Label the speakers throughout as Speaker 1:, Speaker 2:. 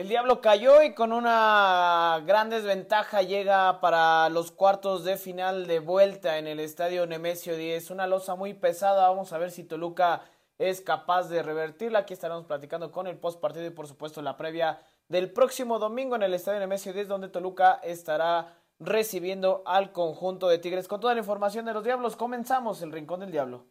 Speaker 1: El Diablo cayó y con una gran desventaja llega para los cuartos de final de vuelta en el estadio Nemesio 10. Una losa muy pesada. Vamos a ver si Toluca es capaz de revertirla. Aquí estaremos platicando con el post partido y por supuesto la previa del próximo domingo en el estadio Nemesio 10 donde Toluca estará recibiendo al conjunto de Tigres. Con toda la información de los Diablos comenzamos el Rincón del Diablo.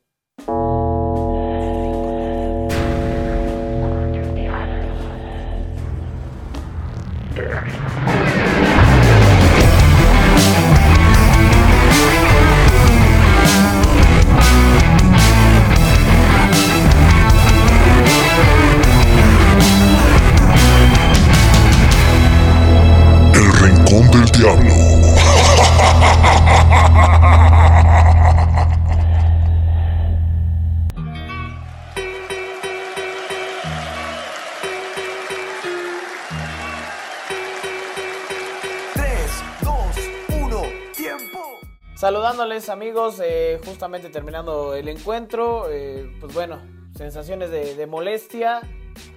Speaker 1: Amigos, eh, justamente terminando el encuentro, eh, pues bueno, sensaciones de, molestia,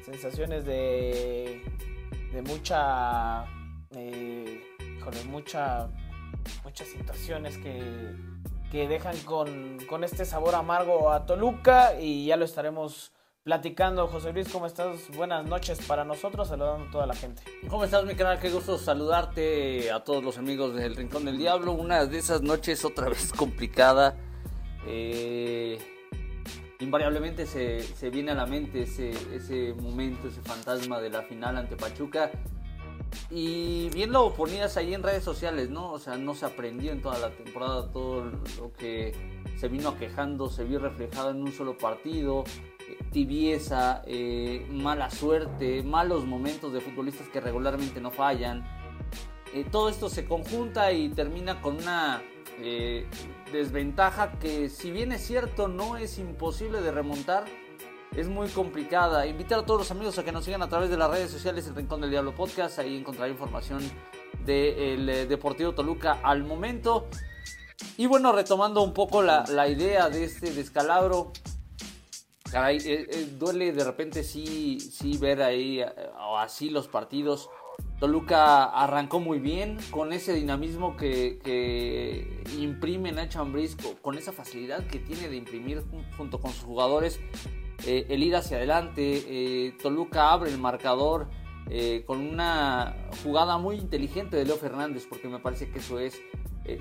Speaker 1: sensaciones de, de mucha, eh, mucha, muchas situaciones que, que dejan con, con este sabor amargo a Toluca y ya lo estaremos platicando. José Luis, ¿cómo estás? Buenas noches para nosotros, saludando a toda la gente.
Speaker 2: ¿Cómo estás, mi canal? Qué gusto saludarte a todos los amigos del Rincón del Diablo. Una de esas noches otra vez complicada. Eh, invariablemente se, se viene a la mente ese, ese momento, ese fantasma de la final ante Pachuca. Y bien lo ponías ahí en redes sociales, ¿no? O sea, no se aprendió en toda la temporada todo lo que se vino aquejando, se vio reflejado en un solo partido. Tibieza, eh, mala suerte, malos momentos de futbolistas que regularmente no fallan. Eh, todo esto se conjunta y termina con una eh, desventaja que si bien es cierto no es imposible de remontar, es muy complicada. Invitar a todos los amigos a que nos sigan a través de las redes sociales El Rincón del Diablo Podcast. Ahí encontrará información del eh, Deportivo Toluca al momento. Y bueno, retomando un poco la, la idea de este descalabro. Caray, eh, eh, duele de repente sí, sí ver ahí eh, así los partidos. Toluca arrancó muy bien con ese dinamismo que, imprime Nacho Ambriz, co- con esa facilidad que tiene de imprimir jun- junto con sus jugadores eh, el ir hacia adelante. Toluca abre el marcador con una jugada muy inteligente de Leo Fernández, porque me parece que eso es.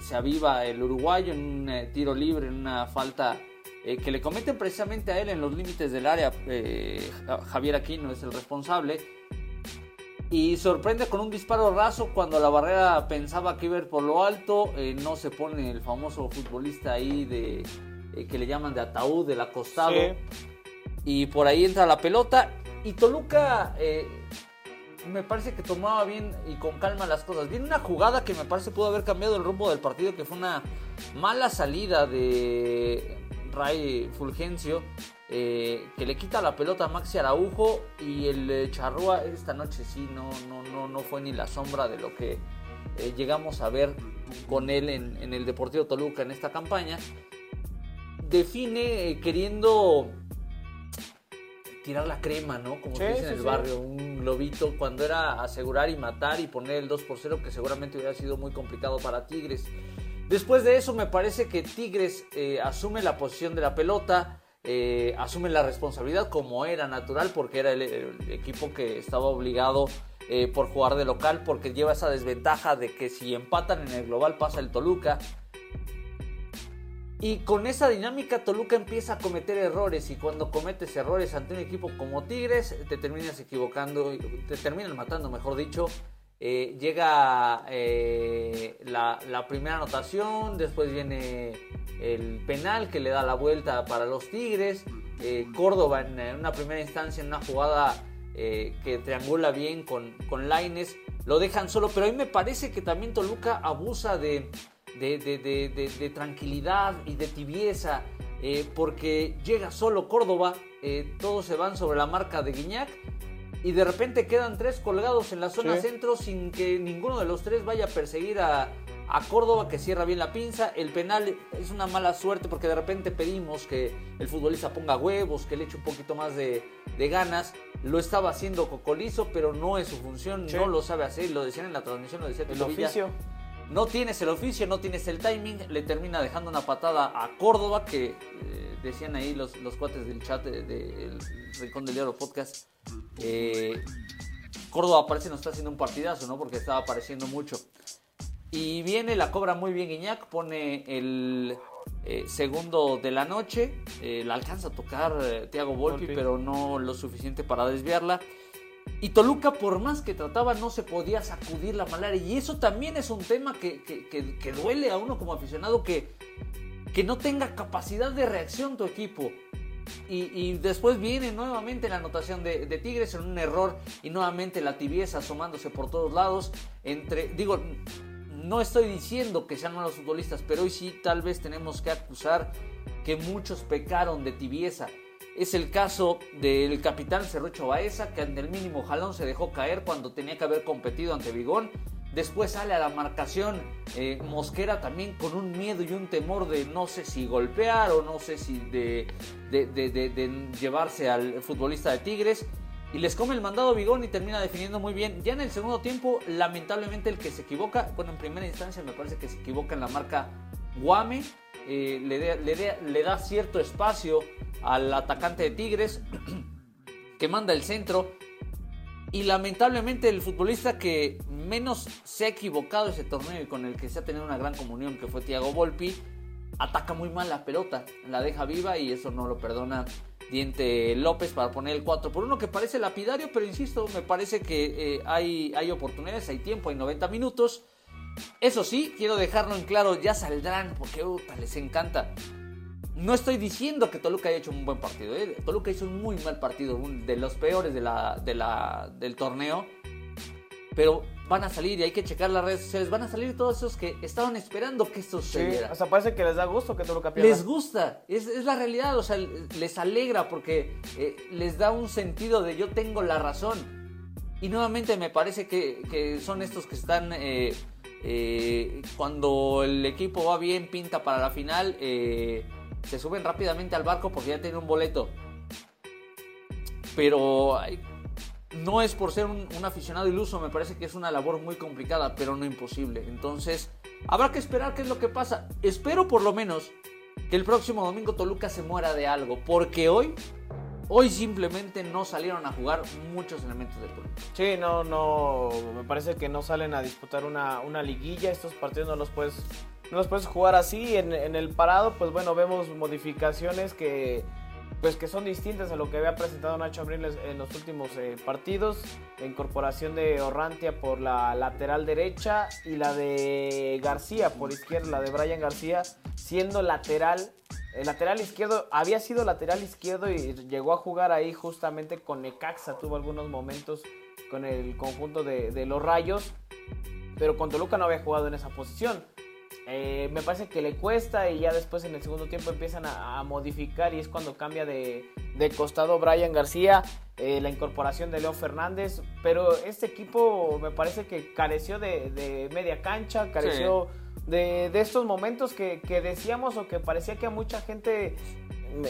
Speaker 2: se aviva el uruguayo en un tiro libre, en una falta eh, que le cometen precisamente a él en los límites del área. eh, Ja- Javier Aquino es el responsable. Y sorprende con un disparo raso cuando la barrera pensaba que iba a ir por lo alto. eh, no se pone el famoso futbolista ahí de que le llaman de ataúd, del acostado.
Speaker 1: Sí.
Speaker 2: Y por ahí entra la pelota. Y Toluca me parece que tomaba bien y con calma las cosas. Viene una jugada que me parece pudo haber cambiado el rumbo del partido, que fue una mala salida de Ray Fulgencio, eh, que le quita la pelota a Maxi Araujo y el eh, Charrúa esta noche sí no, no, no, no fue ni la sombra de lo que eh, llegamos a ver con él en, en el Deportivo Toluca en esta campaña. Define eh, queriendo tirar la crema, ¿no? Como
Speaker 1: Sí,
Speaker 2: se dice
Speaker 1: sí,
Speaker 2: en el
Speaker 1: sí.
Speaker 2: barrio, un globito, cuando era asegurar y matar y poner el 2 por 0, que seguramente hubiera sido muy complicado para Tigres. Después de eso, me parece que Tigres eh, asume la posición de la pelota, eh, asume la responsabilidad como era natural, porque era el, equipo que estaba obligado eh, por jugar de local, porque lleva esa desventaja de que si empatan en el global pasa el Toluca. Y con esa dinámica Toluca empieza a cometer errores y cuando cometes errores ante un equipo como Tigres te terminas equivocando, te terminan matando, mejor dicho. Eh, llega eh, la, primera anotación, después viene el penal que le da la vuelta para los Tigres. Eh, Córdoba en, una primera instancia en una jugada que triangula bien con, con Laines, lo dejan solo, pero a mí me parece que también Toluca abusa de, de, de- tranquilidad y de tibieza, porque llega solo Córdoba, todos se van sobre la marca de Guiñac y de repente quedan tres colgados en la zona
Speaker 1: Sí.
Speaker 2: centro sin que ninguno de los tres vaya a perseguir a, a Córdoba que cierra bien la pinza. El penal es una mala suerte porque de repente pedimos que el futbolista ponga huevos, que le eche un poquito más de, de ganas. Lo estaba haciendo Cocolizo, pero no es su función,
Speaker 1: Sí.
Speaker 2: no lo sabe hacer. Lo decían en la transmisión, lo decía
Speaker 1: El
Speaker 2: Villa. No tienes el oficio, no tienes el timing, le termina dejando una patada a Córdoba, que eh, decían ahí los, los cuates del chat del de, Rincón del Diablo Podcast. eh, Córdoba parece no está haciendo un partidazo, ¿no? Porque estaba apareciendo mucho. Y viene, la cobra muy bien Iñak, pone el eh, segundo de la noche. eh, la alcanza a tocar eh, Thiago Volpi,
Speaker 1: Volpi.
Speaker 2: pero no lo suficiente para desviarla. Y Toluca, por más que trataba, no se podía sacudir la malaria. Y eso también es un tema que, que- que- duele a uno como aficionado, que, que no tenga capacidad de reacción tu equipo. Y, y después viene nuevamente la anotación de, de Tigres en un error y nuevamente la tibieza asomándose por todos lados. Entre, digo, no estoy diciendo que sean malos futbolistas, pero hoy sí tal vez tenemos que acusar que muchos pecaron de tibieza. Es el caso del capitán Cerrucho Baeza, que ante el mínimo jalón se dejó caer cuando tenía que haber competido ante Vigón. Después sale a la marcación eh, Mosquera también con un miedo y un temor de no sé si golpear o no sé si de, de- llevarse al futbolista de Tigres. Y les come el mandado Vigón y termina definiendo muy bien. Ya en el segundo tiempo, lamentablemente el que se equivoca, bueno, en primera instancia me parece que se equivoca en la marca Guame. Le da cierto espacio al atacante de Tigres que manda el centro. Y lamentablemente el futbolista que menos se ha equivocado ese torneo y con el que se ha tenido una gran comunión, que fue Thiago Volpi, ataca muy mal la pelota, la deja viva y eso no lo perdona Diente López para poner el 4 por 1 que parece lapidario, pero insisto, me parece que eh, hay, hay oportunidades, hay tiempo, hay 90 minutos. Eso sí, quiero dejarlo en claro, ya saldrán porque les encanta. No estoy diciendo que Toluca haya hecho un buen partido. ¿eh? Toluca hizo un muy mal partido, un de los peores de la, de la, del torneo. Pero van a salir y hay que checar las redes sociales. Van a salir todos esos que estaban esperando que esto
Speaker 1: Sí,
Speaker 2: sucediera.
Speaker 1: hasta parece que les da gusto que Toluca pierda.
Speaker 2: Les gusta, es, es la realidad, o sea, les alegra porque eh, les da un sentido de yo tengo la razón. Y nuevamente me parece que, que son estos que están, eh, eh, cuando el equipo va bien, pinta para la final, eh, se suben rápidamente al barco porque ya tienen un boleto. Pero no es por ser un aficionado iluso, me parece que es una labor muy complicada, pero no imposible. Entonces, habrá que esperar qué es lo que pasa. Espero por lo menos que el próximo domingo Toluca se muera de algo, porque hoy, hoy simplemente no salieron a jugar muchos elementos del Toluca.
Speaker 1: Sí, no, no, me parece que no salen a disputar una, una liguilla, estos partidos no los puedes, no los puedes jugar así, en, en el parado, pues bueno, vemos modificaciones que, pues que son distintas a lo que había presentado Nacho Abril en los últimos eh, partidos, la incorporación de Orrantia por la lateral derecha y la de García por izquierda, la de Brian García, siendo lateral el lateral izquierdo había sido lateral izquierdo y llegó a jugar ahí justamente con Necaxa. Tuvo algunos momentos con el conjunto de, de los Rayos, pero con Toluca no había jugado en esa posición. Eh, me parece que le cuesta y ya después en el segundo tiempo empiezan a, a modificar y es cuando cambia de, de costado Brian García, eh, la incorporación de Leo Fernández, pero este equipo me parece que careció de, de media cancha, careció de, de estos momentos que, que decíamos o que parecía que a mucha gente,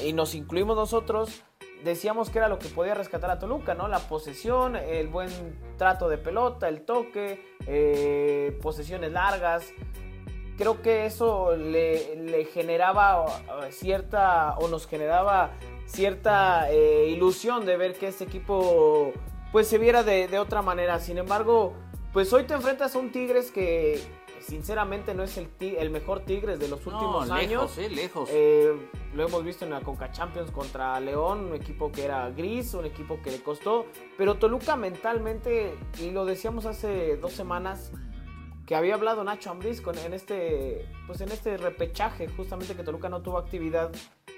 Speaker 1: y nos incluimos nosotros, decíamos que era lo que podía rescatar a Toluca, ¿no? La posesión, el buen trato de pelota, el toque, eh, posesiones largas. Creo que eso le, le generaba uh, cierta, o nos generaba cierta eh, ilusión de ver que este equipo pues se viera de, de otra manera. Sin embargo, pues hoy te enfrentas a un Tigres que sinceramente no es el, mejor Tigres de los últimos
Speaker 2: no,
Speaker 1: años.
Speaker 2: lejos, eh, lejos.
Speaker 1: Eh, lo hemos visto en la Conca Champions contra León, un equipo que era gris, un equipo que le costó. Pero Toluca mentalmente, y lo decíamos hace dos semanas, que había hablado Nacho Ambriz con, en, este, pues en este repechaje, justamente que Toluca no tuvo actividad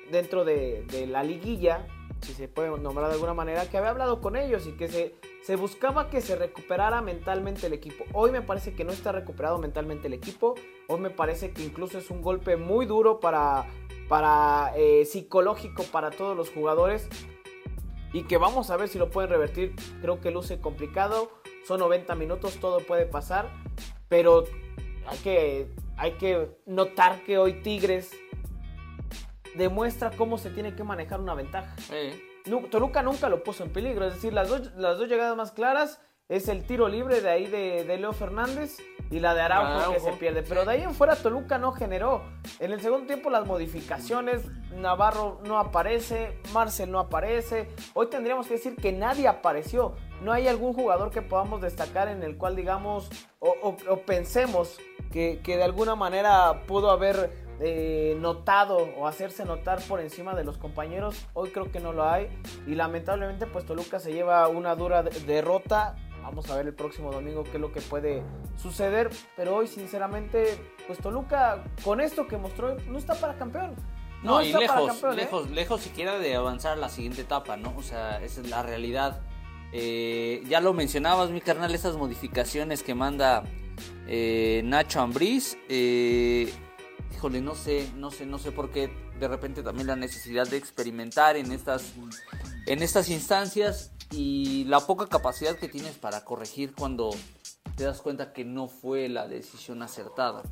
Speaker 1: dentro de, de la liguilla, si se puede nombrar de alguna manera, que había hablado con ellos y que se, se buscaba que se recuperara mentalmente el equipo. Hoy me parece que no está recuperado mentalmente el equipo, hoy me parece que incluso es un golpe muy duro para, para eh, psicológico para todos los jugadores y que vamos a ver si lo pueden revertir. Creo que luce complicado, son 90 minutos, todo puede pasar, pero hay que, hay que notar que hoy Tigres demuestra cómo se tiene que manejar una ventaja. Toluca nunca lo puso en peligro, es decir, las dos, las dos llegadas más claras es el tiro libre de ahí de, de Leo Fernández y la de Araujo, que se pierde. Pero de ahí en fuera Toluca no generó. En el segundo tiempo las modificaciones, Navarro no aparece, Marcel no aparece. Hoy tendríamos que decir que nadie apareció. No hay algún jugador que podamos destacar en el cual digamos o, o- o pensemos que, que de alguna manera pudo haber eh, notado o hacerse notar por encima de los compañeros. Hoy creo que no lo hay. Y lamentablemente pues Toluca se lleva una dura de- derrota. Vamos a ver el próximo domingo qué es lo que puede suceder. Pero hoy sinceramente pues Toluca con esto que mostró no está para campeón.
Speaker 2: No, y
Speaker 1: está para
Speaker 2: lejos,
Speaker 1: campeón, ¿eh?
Speaker 2: lejos, lejos siquiera de avanzar a la siguiente etapa, ¿no? O sea, esa es la realidad. Eh, ya lo mencionabas, mi carnal, esas modificaciones que manda eh, Nacho Ambriz. eh, híjole, no sé, no sé, no sé por qué de repente también la necesidad de experimentar en estas, en estas instancias y la poca capacidad que tienes para corregir cuando te das cuenta que no fue la decisión acertada.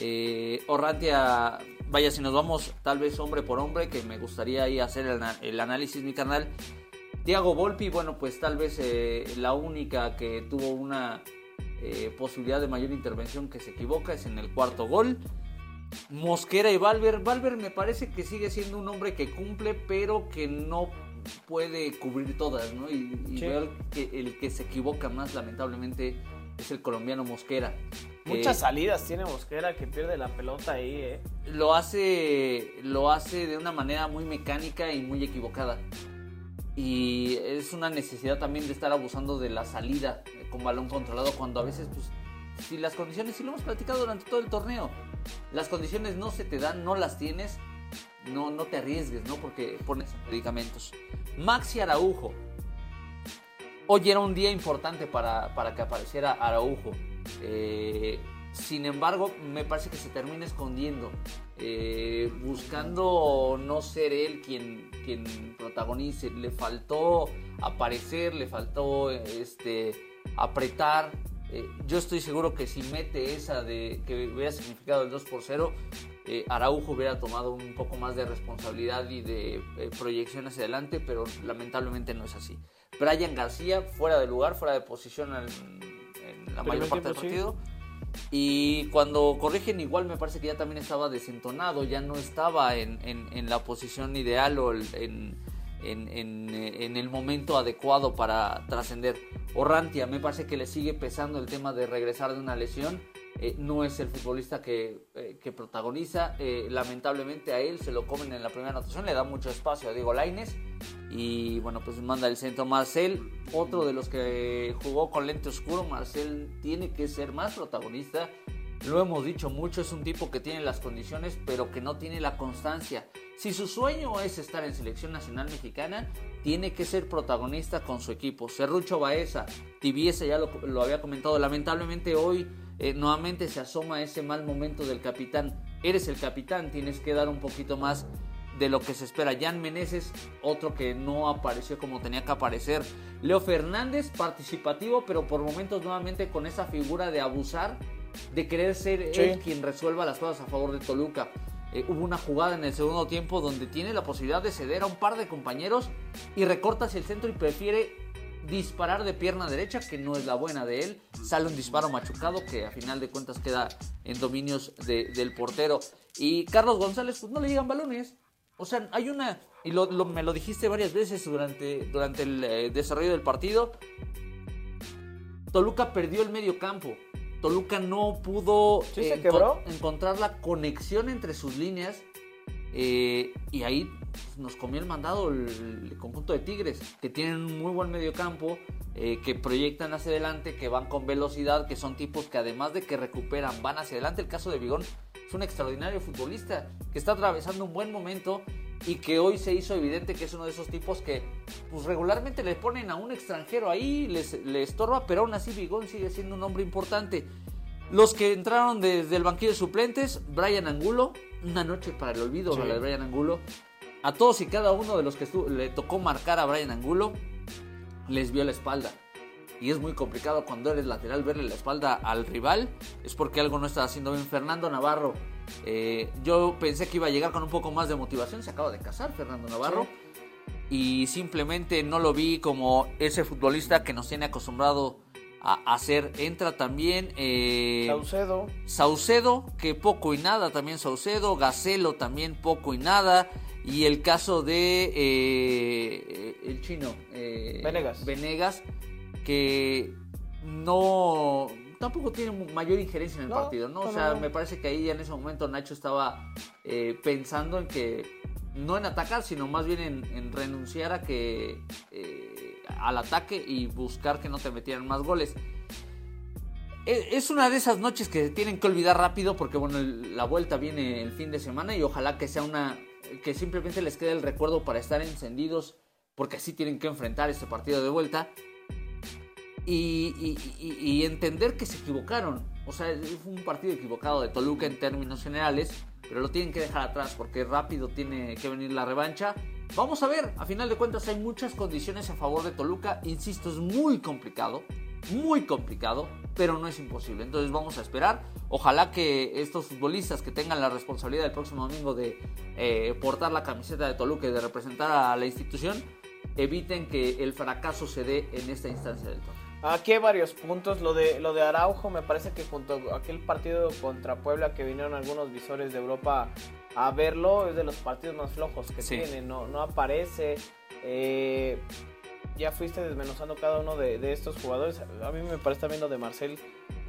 Speaker 2: Eh, Orrantia, vaya, si nos vamos tal vez hombre por hombre, que me gustaría ahí hacer el, el análisis, mi canal. Tiago Volpi, bueno, pues tal vez eh, la única que tuvo una eh, posibilidad de mayor intervención que se equivoca es en el cuarto gol. Mosquera y Valver. Valver me parece que sigue siendo un hombre que cumple, pero que no puede cubrir todas, ¿no? Y, y
Speaker 1: Sí.
Speaker 2: veo el que, el que se equivoca más, lamentablemente, es el colombiano Mosquera. que
Speaker 1: Muchas salidas tiene Mosquera que pierde la pelota ahí, eh.
Speaker 2: lo hace lo hace de una manera muy mecánica y muy equivocada y es una necesidad también de estar abusando de la salida eh, con balón controlado cuando a veces pues si las condiciones, si lo hemos platicado durante todo el torneo, las condiciones no se te dan, no las tienes, no, no te arriesgues, ¿no? Porque pones medicamentos. Maxi Araujo. Hoy era un día importante para, para que apareciera Araujo. Eh, sin embargo, me parece que se termina escondiendo, eh, buscando no ser él quien, quien protagonice. Le faltó aparecer, le faltó este, apretar. Eh, yo estoy seguro que si mete esa de que hubiera significado el 2 por 0, eh, Araujo hubiera tomado un poco más de responsabilidad y de eh, proyección hacia adelante, pero lamentablemente no es así. Brian García, fuera de lugar, fuera de posición en, en la mayor parte del
Speaker 1: sí.
Speaker 2: Y cuando corrigen igual me parece que ya también estaba desentonado, ya no estaba en, la posición ideal o en, eh, en el momento adecuado para trascender. Orrantia me parece que le sigue pesando el tema de regresar de una lesión. Eh, no es el futbolista que, eh, protagoniza. Eh, lamentablemente a él se lo comen en la primera anotación, le da mucho espacio a Diego Laines. Y bueno, pues manda el centro Marcel, otro de los que jugó con lente oscuro. Marcel tiene que ser más protagonista. Lo hemos dicho mucho, es un tipo que tiene las condiciones, pero que no tiene la constancia. Si su sueño es estar en selección nacional mexicana, tiene que ser protagonista con su equipo. Serrucho Baeza, Tibiesa, ya lo había comentado, lamentablemente hoy eh, nuevamente se asoma ese mal momento del capitán. Eres el capitán, tienes que dar un poquito más de lo que se espera. Jan Meneses, otro que no apareció como tenía que aparecer. Leo Fernández, participativo, pero por momentos nuevamente con esa figura de abusar, de querer ser
Speaker 1: Sí.
Speaker 2: él quien resuelva las cosas a favor de Toluca. Eh, hubo una jugada en el segundo tiempo donde tiene la posibilidad de ceder a un par de compañeros y recorta hacia el centro y prefiere disparar de pierna derecha, que no es la buena de él. Sale un disparo machucado que a final de cuentas queda en dominios de- del portero. Y Carlos González, pues no le llegan balones. O sea, hay una, y lo, lo- me lo dijiste varias veces durante, durante el eh, desarrollo del partido, Toluca perdió el medio campo. Toluca no pudo
Speaker 1: Sí,
Speaker 2: enco- encontrar la conexión entre sus líneas. eh, y ahí nos comió el mandado el, el conjunto de Tigres, que tienen un muy buen medio campo, eh, que proyectan hacia adelante, que van con velocidad, que son tipos que además de que recuperan, van hacia adelante. El caso de Vigón es un extraordinario futbolista que está atravesando un buen momento y que hoy se hizo evidente que es uno de esos tipos que pues regularmente le ponen a un extranjero ahí, les, le estorba, pero aún así Vigón sigue siendo un hombre importante. Los que entraron desde el banquillo de suplentes, Brian Angulo, una noche para el olvido
Speaker 1: Sí.
Speaker 2: Brian Angulo. A todos y cada uno de los que le tocó marcar a Brian Angulo, les vio la espalda. y es muy complicado cuando eres lateral verle la espalda al rival, es porque algo no está haciendo bien. Fernando Navarro, eh, yo pensé que iba a llegar con un poco más de motivación, se acaba de casar Fernando Navarro. Y simplemente no lo vi como ese futbolista que nos tiene acostumbrado a hacer. Entra también eh,
Speaker 1: Saucedo.
Speaker 2: Saucedo, que poco y nada también Saucedo. Gacelo también poco y nada. Y el caso de eh, el chino eh,
Speaker 1: Venegas.
Speaker 2: Venegas, que no tampoco tiene mayor injerencia en el
Speaker 1: No,
Speaker 2: partido, ¿no? o sea,
Speaker 1: no,
Speaker 2: me parece que ahí en ese momento Nacho estaba eh, pensando en que no en atacar, sino más bien en, en renunciar a que eh, al ataque y buscar que no te metieran más goles. E- Es una de esas noches que tienen que olvidar rápido porque bueno, el- la vuelta viene el fin de semana y ojalá que sea una que simplemente les quede el recuerdo para estar encendidos porque así tienen que enfrentar este partido de vuelta y, entender que se equivocaron. O sea, fue un partido equivocado de Toluca en términos generales, pero lo tienen que dejar atrás porque rápido tiene que venir la revancha. Vamos a ver, a final de cuentas hay muchas condiciones a favor de Toluca. Insisto, es muy complicado, muy complicado, pero no es imposible. Entonces vamos a esperar. Ojalá que estos futbolistas que tengan la responsabilidad el próximo domingo de eh, portar la camiseta de Toluca y de representar a la institución, eviten que el fracaso se dé en esta instancia del torneo.
Speaker 1: Aquí hay varios puntos. Lo de, lo de Araujo, me parece que junto a aquel partido contra Puebla que vinieron algunos visores de Europa a verlo, es de los partidos más flojos que
Speaker 2: Sí.
Speaker 1: tiene. No, no aparece. Eh, ya fuiste desmenuzando cada uno de, estos jugadores. A mí me parece también lo de Marcel.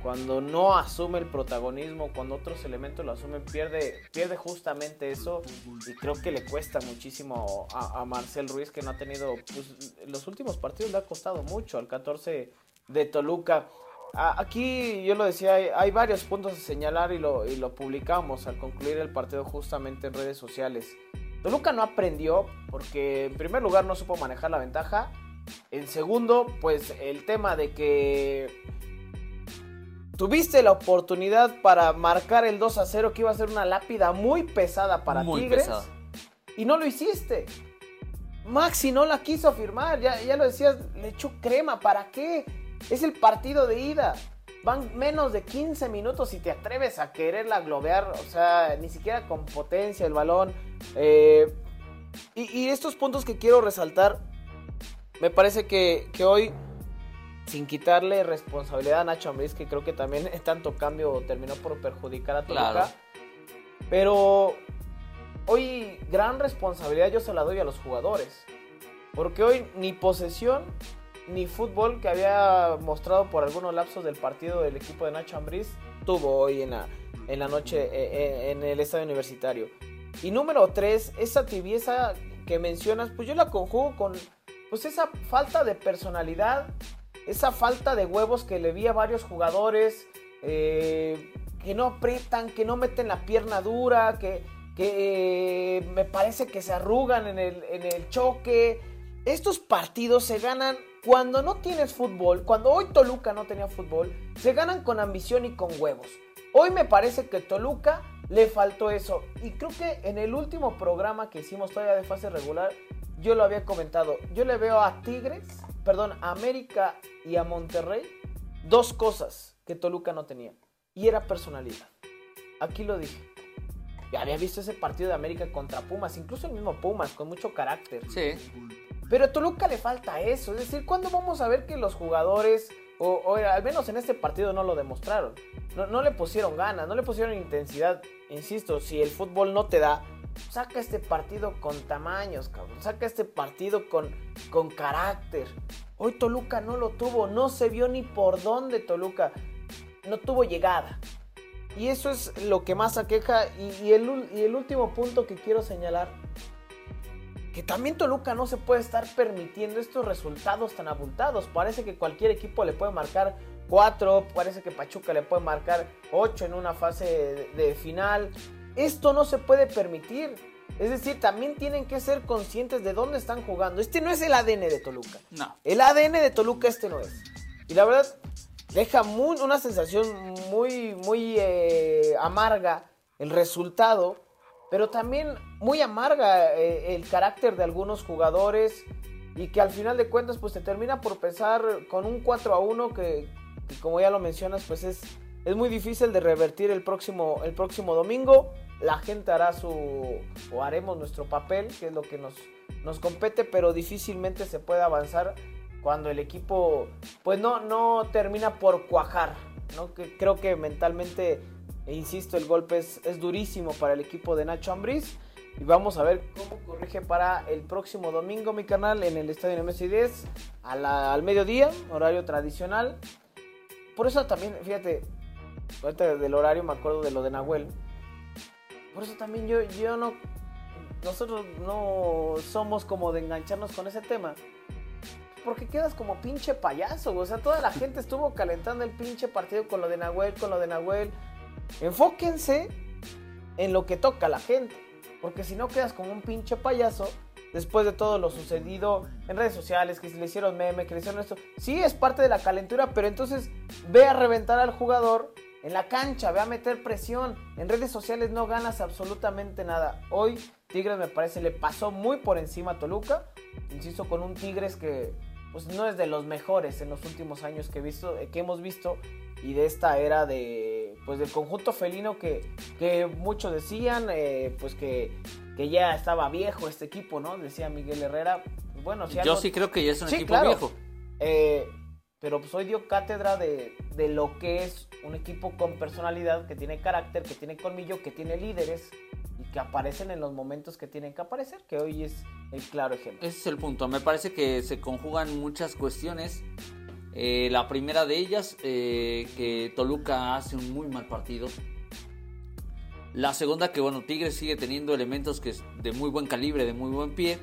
Speaker 1: Cuando no asume el protagonismo, cuando otros elementos lo asumen, pierde, pierde justamente eso. Y creo que le cuesta muchísimo a, Marcel Ruiz, que no ha tenido. Pues, los últimos partidos le ha costado mucho. Al 14 de Toluca. Aquí yo lo decía, hay, hay varios puntos a señalar y lo, y lo publicamos al concluir el partido justamente en redes sociales. Toluca no aprendió porque en primer lugar no supo manejar la ventaja. En segundo, pues el tema de que tuviste la oportunidad para marcar el 2 a 0 que iba a ser una lápida muy pesada para
Speaker 2: Muy
Speaker 1: Tigres
Speaker 2: pesada.
Speaker 1: y no lo hiciste. Maxi no la quiso firmar, ya, ya lo decías, le echó crema, ¿para qué? Es el partido de ida. Van menos de 15 minutos y te atreves a quererla globear, o sea, ni siquiera con potencia el balón. Eh, y, y estos puntos que quiero resaltar, me parece que, que hoy, sin quitarle responsabilidad a Nacho Ambriz, que creo que también tanto cambio terminó por perjudicar a Toluca,
Speaker 2: Claro.
Speaker 1: pero hoy gran responsabilidad yo se la doy a los jugadores. Porque hoy ni posesión ni fútbol que había mostrado por algunos lapsos del partido del equipo de Nacho Ambriz tuvo hoy en la, en la noche eh, eh, en el estadio universitario. Y número tres, esa tibieza que mencionas, pues yo la conjugo con pues esa falta de personalidad, esa falta de huevos que le vi a varios jugadores, eh, que no apretan, que no meten la pierna dura, que, que eh, me parece que se arrugan en el, en el choque. Estos partidos se ganan cuando no tienes fútbol, cuando hoy Toluca no tenía fútbol, se ganan con ambición y con huevos. Hoy me parece que Toluca le faltó eso. Y creo que en el último programa que hicimos todavía de fase regular, yo lo había comentado. Yo le veo a Tigres, perdón, a América y a Monterrey dos cosas que Toluca no tenía. Y era personalidad. Aquí lo dije. Ya había visto ese partido de América contra Pumas, incluso el mismo Pumas, con mucho carácter.
Speaker 2: Sí,
Speaker 1: Pero a Toluca le falta eso. Es decir, ¿cuándo vamos a ver que los jugadores, o, o al menos en este partido no lo demostraron? No, no le pusieron ganas, no le pusieron intensidad. Insisto, si el fútbol no te da, saca este partido con tamaños, cabrón. Saca este partido con, con carácter. Hoy Toluca no lo tuvo, no se vio ni por dónde Toluca. No tuvo llegada. Y eso es lo que más aqueja. Y, el, y el último punto que quiero señalar que también Toluca no se puede estar permitiendo estos resultados tan abultados. Parece que cualquier equipo le puede marcar 4, parece que Pachuca le puede marcar 8 en una fase de final. Esto no se puede permitir. Es decir, también tienen que ser conscientes de dónde están jugando. Este no es el ADN de Toluca.
Speaker 2: no.
Speaker 1: El ADN de Toluca este no es. Y la verdad, deja muy- una sensación muy, muy eh, amarga el resultado, pero también muy amarga eh, el carácter de algunos jugadores y que al final de cuentas pues te termina por pensar con un 4 a 1 que, que como ya lo mencionas pues es, es muy difícil de revertir el próximo, el próximo domingo. La gente hará su o haremos nuestro papel, que es lo que nos, nos compete, pero difícilmente se puede avanzar cuando el equipo pues no, no termina por cuajar. ¿no? Que creo que mentalmente, e insisto, el golpe es, es durísimo para el equipo de Nacho Ambriz. Y vamos a ver cómo corrige para el próximo domingo, mi canal, en el estadio Messi 10, a la- al mediodía, horario tradicional. Por eso también, fíjate, ahorita del horario me acuerdo de lo de Nahuel. Por eso también yo, yo no. Nosotros no somos como de engancharnos con ese tema. Porque quedas como pinche payaso. O sea, toda la gente estuvo calentando el pinche partido con lo de Nahuel, con lo de Nahuel. Enfóquense en lo que toca a la gente. Porque si no quedas como un pinche payaso, después de todo lo sucedido en redes sociales, que se le hicieron meme, que le hicieron esto. Sí, es parte de la calentura, pero entonces ve a reventar al jugador en la cancha, ve a meter presión. En redes sociales no ganas absolutamente nada. Hoy Tigres me parece le pasó muy por encima a Toluca. Insisto, con un Tigres que pues no es de los mejores en los últimos años que, he visto, eh, que hemos visto y de esta era de pues del conjunto felino que, que muchos decían eh, pues que, que ya estaba viejo este equipo, ¿no? Decía Miguel Herrera. Bueno, si
Speaker 2: Yo
Speaker 1: algo-
Speaker 2: sí creo que ya es un
Speaker 1: Sí,
Speaker 2: equipo
Speaker 1: claro.
Speaker 2: viejo.
Speaker 1: eh, pero pues hoy dio cátedra de, de lo que es un equipo con personalidad, que tiene carácter, que tiene colmillo, que tiene líderes y que aparecen en los momentos que tienen que aparecer, que hoy es el claro ejemplo.
Speaker 2: Ese es el punto. Me parece que se conjugan muchas cuestiones. Eh, la primera de ellas, eh, que Toluca hace un muy mal partido. La segunda, que bueno, Tigres sigue teniendo elementos que es de muy buen calibre, de muy buen pie.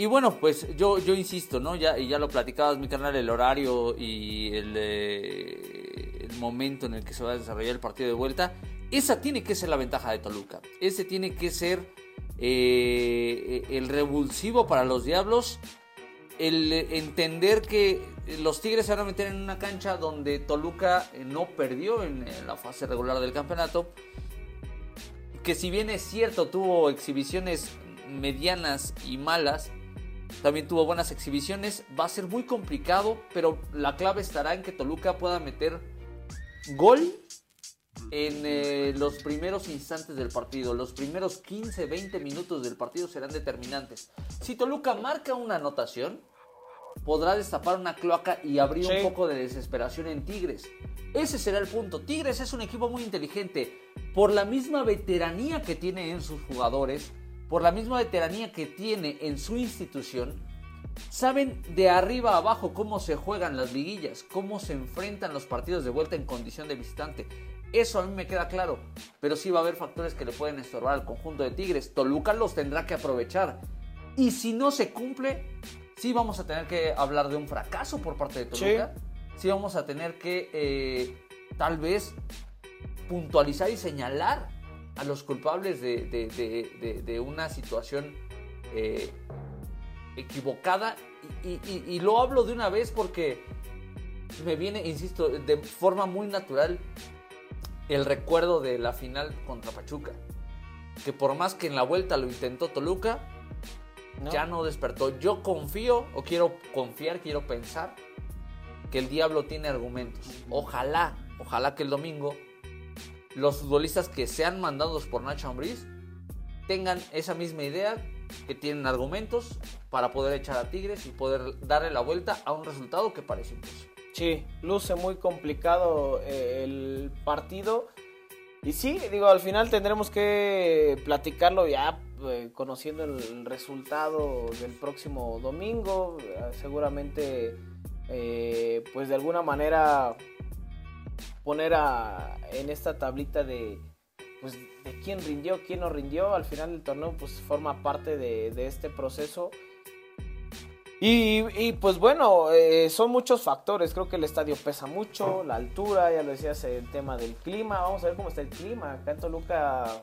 Speaker 2: Y bueno, pues yo, yo insisto, ¿no? Ya, y ya lo platicabas, mi canal, el horario y el, eh, el momento en el que se va a desarrollar el partido de vuelta. Esa tiene que ser la ventaja de Toluca. Ese tiene que ser eh, el revulsivo para los Diablos. El entender que los Tigres se van a meter en una cancha donde Toluca eh, no perdió en la fase regular del campeonato. Que si bien es cierto, tuvo exhibiciones medianas y malas, también tuvo buenas exhibiciones. Va a ser muy complicado, pero la clave estará en que Toluca pueda meter gol en eh, los primeros instantes del partido. Los primeros 15, 20 minutos del partido serán determinantes. Si Toluca marca una anotación, podrá destapar una cloaca y abrir
Speaker 1: Sí.
Speaker 2: un poco de desesperación en Tigres. Ese será el punto. Tigres es un equipo muy inteligente. Por la misma veteranía que tiene en sus jugadores, por la misma veteranía que tiene en su institución, saben de arriba a abajo cómo se juegan las liguillas, cómo se enfrentan los partidos de vuelta en condición de visitante. Eso a mí me queda claro, pero sí va a haber factores que le pueden estorbar al conjunto de Tigres. Toluca los tendrá que aprovechar. Y si no se cumple, sí vamos a tener que hablar de un fracaso por parte de Toluca. Sí, vamos a tener que eh, tal vez puntualizar y señalar a los culpables de, de- de- una situación eh, equivocada. Y, y- y- y lo hablo de una vez porque me viene, insisto, de forma muy natural el recuerdo de la final contra Pachuca. Que por más que en la vuelta lo intentó Toluca,
Speaker 1: ¿no?
Speaker 2: ya no despertó. Yo confío, o quiero confiar, quiero pensar, que el diablo tiene argumentos. Ojalá, ojalá que el domingo los futbolistas que sean mandados por Nacho Ambriz tengan esa misma idea, que tienen argumentos para poder echar a Tigres y poder darle la vuelta a un resultado que parece imposible.
Speaker 1: Sí, luce muy complicado eh, el partido. Y sí, digo, al final tendremos que platicarlo ya eh, conociendo el resultado del próximo domingo. Eh, seguramente, pues de alguna manera poner a, en esta tablita de, pues, de quién rindió, quién no rindió. Al final el torneo pues forma parte de, de este proceso. Y, y, pues bueno, eh, son muchos factores. Creo que el estadio pesa mucho, la altura, ya lo decías, el tema del clima. Vamos a ver cómo está el clima. Acá en Toluca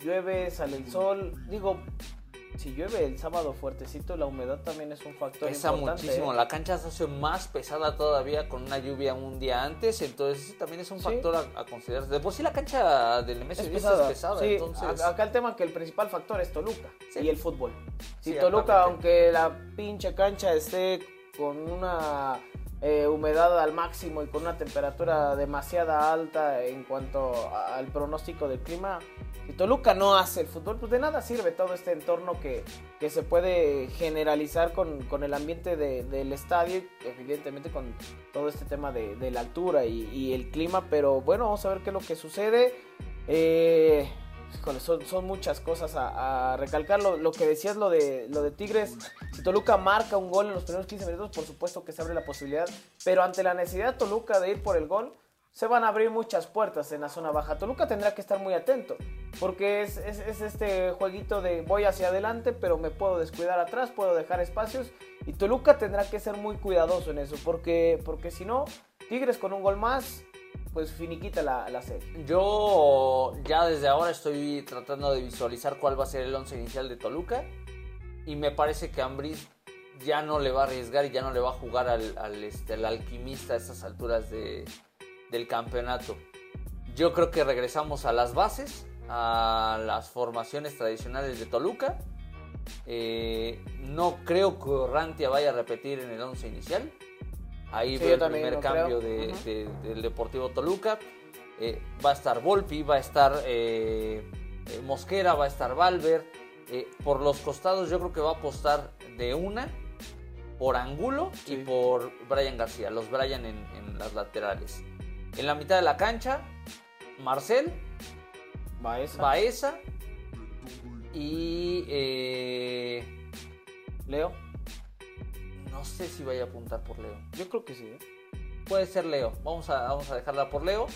Speaker 1: llueve, sale el sol. Digo, si llueve el sábado fuertecito, la humedad también es un factor
Speaker 2: Pesa
Speaker 1: importante.
Speaker 2: muchísimo,
Speaker 1: ¿eh?
Speaker 2: la cancha se hace más pesada todavía con una lluvia un día antes, entonces también es un
Speaker 1: Sí.
Speaker 2: factor a, a considerar. De por sí la cancha del MS
Speaker 1: Es
Speaker 2: 10
Speaker 1: pesada.
Speaker 2: es pesada,
Speaker 1: Sí,
Speaker 2: entonces...
Speaker 1: acá el tema que el principal factor es Toluca
Speaker 2: Sí.
Speaker 1: y el fútbol. Si Toluca, aunque la pinche cancha esté con una eh, humedad al máximo y con una temperatura demasiada alta en cuanto al pronóstico del clima, si Toluca no hace el fútbol, pues de nada sirve todo este entorno que, que se puede generalizar con, con el ambiente de- del estadio, evidentemente con todo este tema de, de la altura y, y el clima, pero bueno, vamos a ver qué es lo que sucede. Eh, híjole, son, son muchas cosas a, a recalcar. Lo, lo que decías, lo de, lo de Tigres. Si Toluca marca un gol en los primeros 15 minutos, por supuesto que se abre la posibilidad. Pero ante la necesidad de Toluca de ir por el gol, se van a abrir muchas puertas en la zona baja. Toluca tendrá que estar muy atento. Porque es, es- es este jueguito de voy hacia adelante, pero me puedo descuidar atrás, puedo dejar espacios. Y Toluca tendrá que ser muy cuidadoso en eso. Porque, porque si no, Tigres con un gol más, pues finiquita la, la serie.
Speaker 2: Yo ya desde ahora estoy tratando de visualizar cuál va a ser el once inicial de Toluca y me parece que Ambriz ya no le va a arriesgar y ya no le va a jugar al, al, este, al alquimista a estas alturas de- del campeonato. Yo creo que regresamos a las bases, a las formaciones tradicionales de Toluca. Eh, no creo que Orrantia vaya a repetir en el once inicial. Ahí
Speaker 1: Sí,
Speaker 2: veo el primer cambio de- del Deportivo Toluca. Eh, va a estar Volpi, va a estar eh, eh, Mosquera, va a estar Valver. Eh, por los costados yo creo que va a apostar de una por Angulo y por Brian García, los Brian en, en las laterales. En la mitad de la cancha, Marcel,
Speaker 1: Baeza,
Speaker 2: Baeza y
Speaker 1: Leo.
Speaker 2: No sé si vaya a apuntar por Leo.
Speaker 1: Yo creo que sí. ¿eh?
Speaker 2: Puede ser Leo. Vamos a, vamos a dejarla por Leo.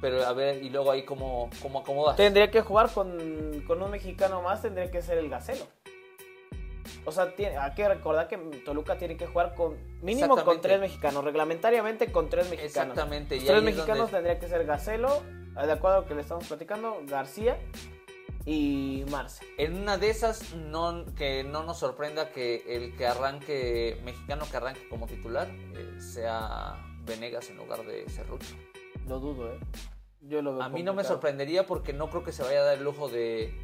Speaker 2: Pero a ver, y luego ahí cómo, cómo acomodas.
Speaker 1: Tendría que jugar con, con un mexicano más, tendría que ser el Gacelo. O sea, tiene, hay que recordar que Toluca tiene que jugar con mínimo con tres mexicanos, reglamentariamente con tres mexicanos.
Speaker 2: Exactamente. Y
Speaker 1: tres mexicanos
Speaker 2: donde-
Speaker 1: tendría que ser Gacelo, de acuerdo a lo que le estamos platicando, García y Marce.
Speaker 2: En una de esas, no, que no nos sorprenda que el que arranque, mexicano que arranque como titular, eh, sea Venegas en lugar de Cerrucho.
Speaker 1: Lo dudo, ¿eh? Yo lo veo
Speaker 2: A mí no me sorprendería porque no creo que se vaya a dar el lujo de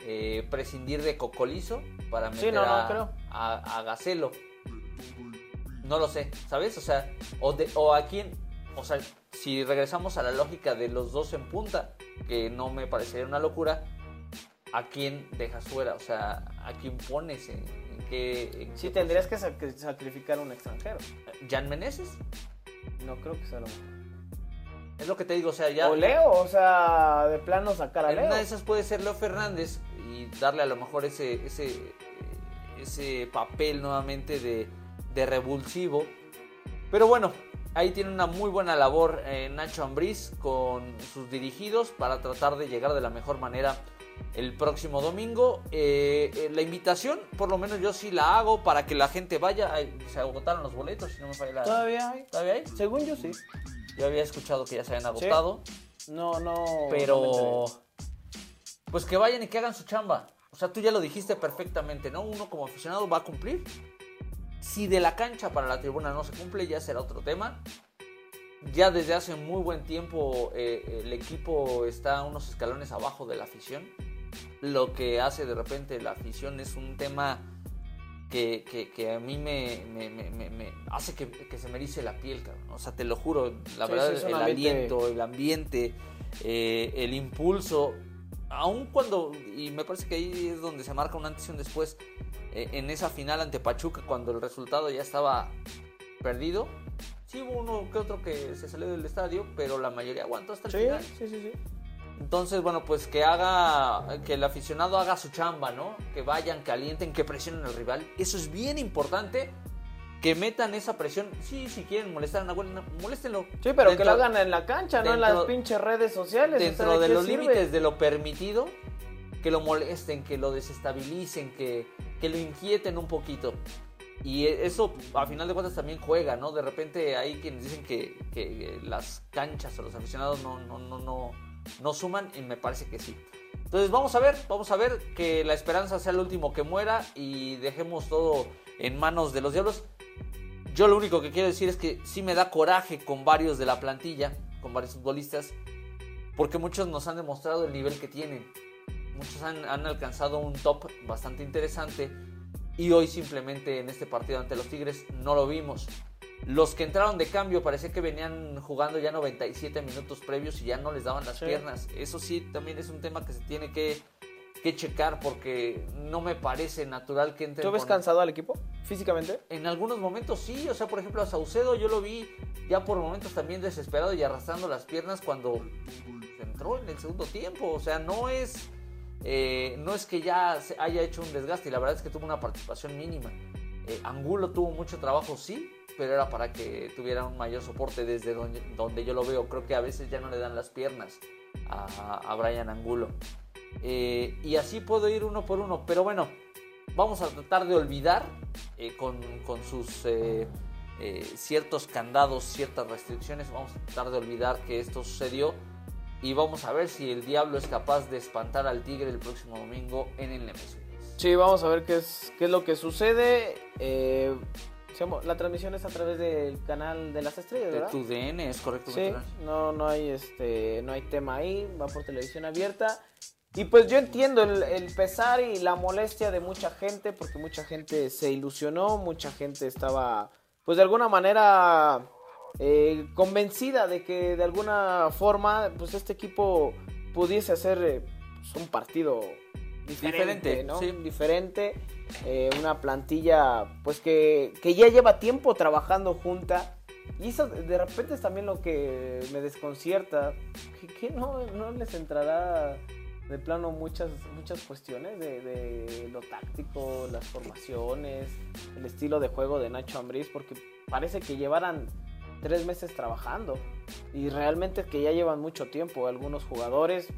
Speaker 2: eh, prescindir de Cocolizo para
Speaker 1: Sí,
Speaker 2: meter
Speaker 1: no, no
Speaker 2: a,
Speaker 1: creo.
Speaker 2: a, a Gacelo. No lo sé, ¿sabes? O sea, o, de- o a quién, o sea, si regresamos a la lógica de los dos en punta, que no me parecería una locura, ¿a quién dejas fuera? O sea, ¿a quién pones? ¿En, en qué? en
Speaker 1: Sí,
Speaker 2: qué
Speaker 1: tendrías que sac- sacrificar un extranjero.
Speaker 2: ¿Jan Meneses?
Speaker 1: No creo que sea lo mejor.
Speaker 2: Es lo que te digo, o sea, ya...
Speaker 1: O Leo, o sea, de plano sacar a
Speaker 2: En
Speaker 1: Leo.
Speaker 2: una de esas puede ser Leo Fernández y darle a lo mejor ese, ese, ese papel nuevamente de, de revulsivo. Pero bueno, ahí tiene una muy buena labor eh, Nacho Ambriz con sus dirigidos para tratar de llegar de la mejor manera el próximo domingo. Eh, eh, la invitación, por lo menos yo sí la hago para que la gente vaya. Ay, se agotaron los boletos, si no me falla la...
Speaker 1: Todavía hay.
Speaker 2: ¿Todavía hay?
Speaker 1: Según yo sí.
Speaker 2: Yo había escuchado que ya se habían agotado.
Speaker 1: No, no.
Speaker 2: Pero pues que vayan y que hagan su chamba. O sea, tú ya lo dijiste perfectamente, ¿no? Uno como aficionado va a cumplir. Si de la cancha para la tribuna no se cumple, ya será otro tema. Ya desde hace muy buen tiempo eh, el equipo está unos escalones abajo de la afición. Lo que hace de repente la afición es un tema que, que- que a mí me, me- me- me- hace que, que se me erice la piel, cabrón. O sea, te lo juro, la
Speaker 1: Sí,
Speaker 2: verdad,
Speaker 1: sí,
Speaker 2: el
Speaker 1: ambiente-
Speaker 2: aliento, el ambiente, eh, el impulso, aun cuando, y me parece que ahí es donde se marca un antes y un después, eh, en esa final ante Pachuca, cuando el resultado ya estaba perdido. Sí hubo uno que otro que se salió del estadio, pero la mayoría aguantó hasta el
Speaker 1: Sí,
Speaker 2: final.
Speaker 1: sí, sí, sí.
Speaker 2: Entonces, bueno, pues que haga, que el aficionado haga su chamba, ¿no? Que vayan, que alienten, que presionen al rival. Eso es bien importante. Que metan esa presión. Sí, si quieren molestar a Nahuel, no, moléstenlo.
Speaker 1: Sí, pero que lo hagan en la cancha, no en las pinches redes sociales. o sea,
Speaker 2: Dentro de los
Speaker 1: sirve?
Speaker 2: límites de lo permitido, que lo molesten, que lo desestabilicen, que, que lo inquieten un poquito. Y e- eso, a final de cuentas, también juega, ¿no? De repente hay quienes dicen que, que las canchas o los aficionados no, no, no, no, no suman, y me parece que sí. Entonces vamos a ver, vamos a ver que la esperanza sea el último que muera y dejemos todo en manos de los diablos. Yo lo único que quiero decir es que sí me da coraje con varios de la plantilla, con varios futbolistas, porque muchos nos han demostrado el nivel que tienen. Muchos han, han alcanzado un top bastante interesante y hoy simplemente en este partido ante los Tigres no lo vimos. Los que entraron de cambio parecía que venían jugando ya 97 minutos previos y ya no les daban las
Speaker 1: Sí.
Speaker 2: piernas. Eso sí, también es un tema que se tiene que, que checar porque no me parece natural que entren
Speaker 1: ¿Tú ves
Speaker 2: con-
Speaker 1: cansado al equipo físicamente?
Speaker 2: en algunos momentos sí, o sea, por ejemplo a Saucedo yo lo vi ya por momentos también desesperado y arrastrando las piernas cuando entró en el segundo tiempo, o sea, no es eh, no es que ya se haya hecho un desgaste y la verdad es que tuvo una participación mínima. Eh, Angulo tuvo mucho trabajo, sí, pero era para que tuviera un mayor soporte desde donde, yo lo veo. Creo que a veces ya no le dan las piernas a, a Brian Angulo. Eh, y así puedo ir uno por uno, pero bueno, vamos a tratar de olvidar eh, con, con sus eh, eh, ciertos candados, ciertas restricciones, vamos a tratar de olvidar que esto sucedió y vamos a ver si el diablo es capaz de espantar al tigre el próximo domingo en el Nemesis.
Speaker 1: Sí, vamos a ver qué es, qué es lo que sucede. Eh, la transmisión es a través del canal de las estrellas,
Speaker 2: De
Speaker 1: ¿verdad?
Speaker 2: tu DN, es correcto.
Speaker 1: Sí, no, no hay este, no hay tema ahí, va por televisión abierta. Y pues yo entiendo el, el pesar y la molestia de mucha gente, porque mucha gente se ilusionó, mucha gente estaba, pues de alguna manera eh, convencida de que de alguna forma, pues este equipo pudiese hacer eh, pues, un partido diferente,
Speaker 2: Diferente,
Speaker 1: ¿no?
Speaker 2: sí.
Speaker 1: Diferente, eh, una plantilla, pues que, que ya lleva tiempo trabajando junta. Y eso de repente es también lo que me desconcierta. Que, que no, no les entrará de plano muchas, muchas cuestiones de, de lo táctico, las formaciones, el estilo de juego de Nacho Ambriz, porque parece que llevaran tres meses trabajando y realmente que ya llevan mucho tiempo algunos jugadores.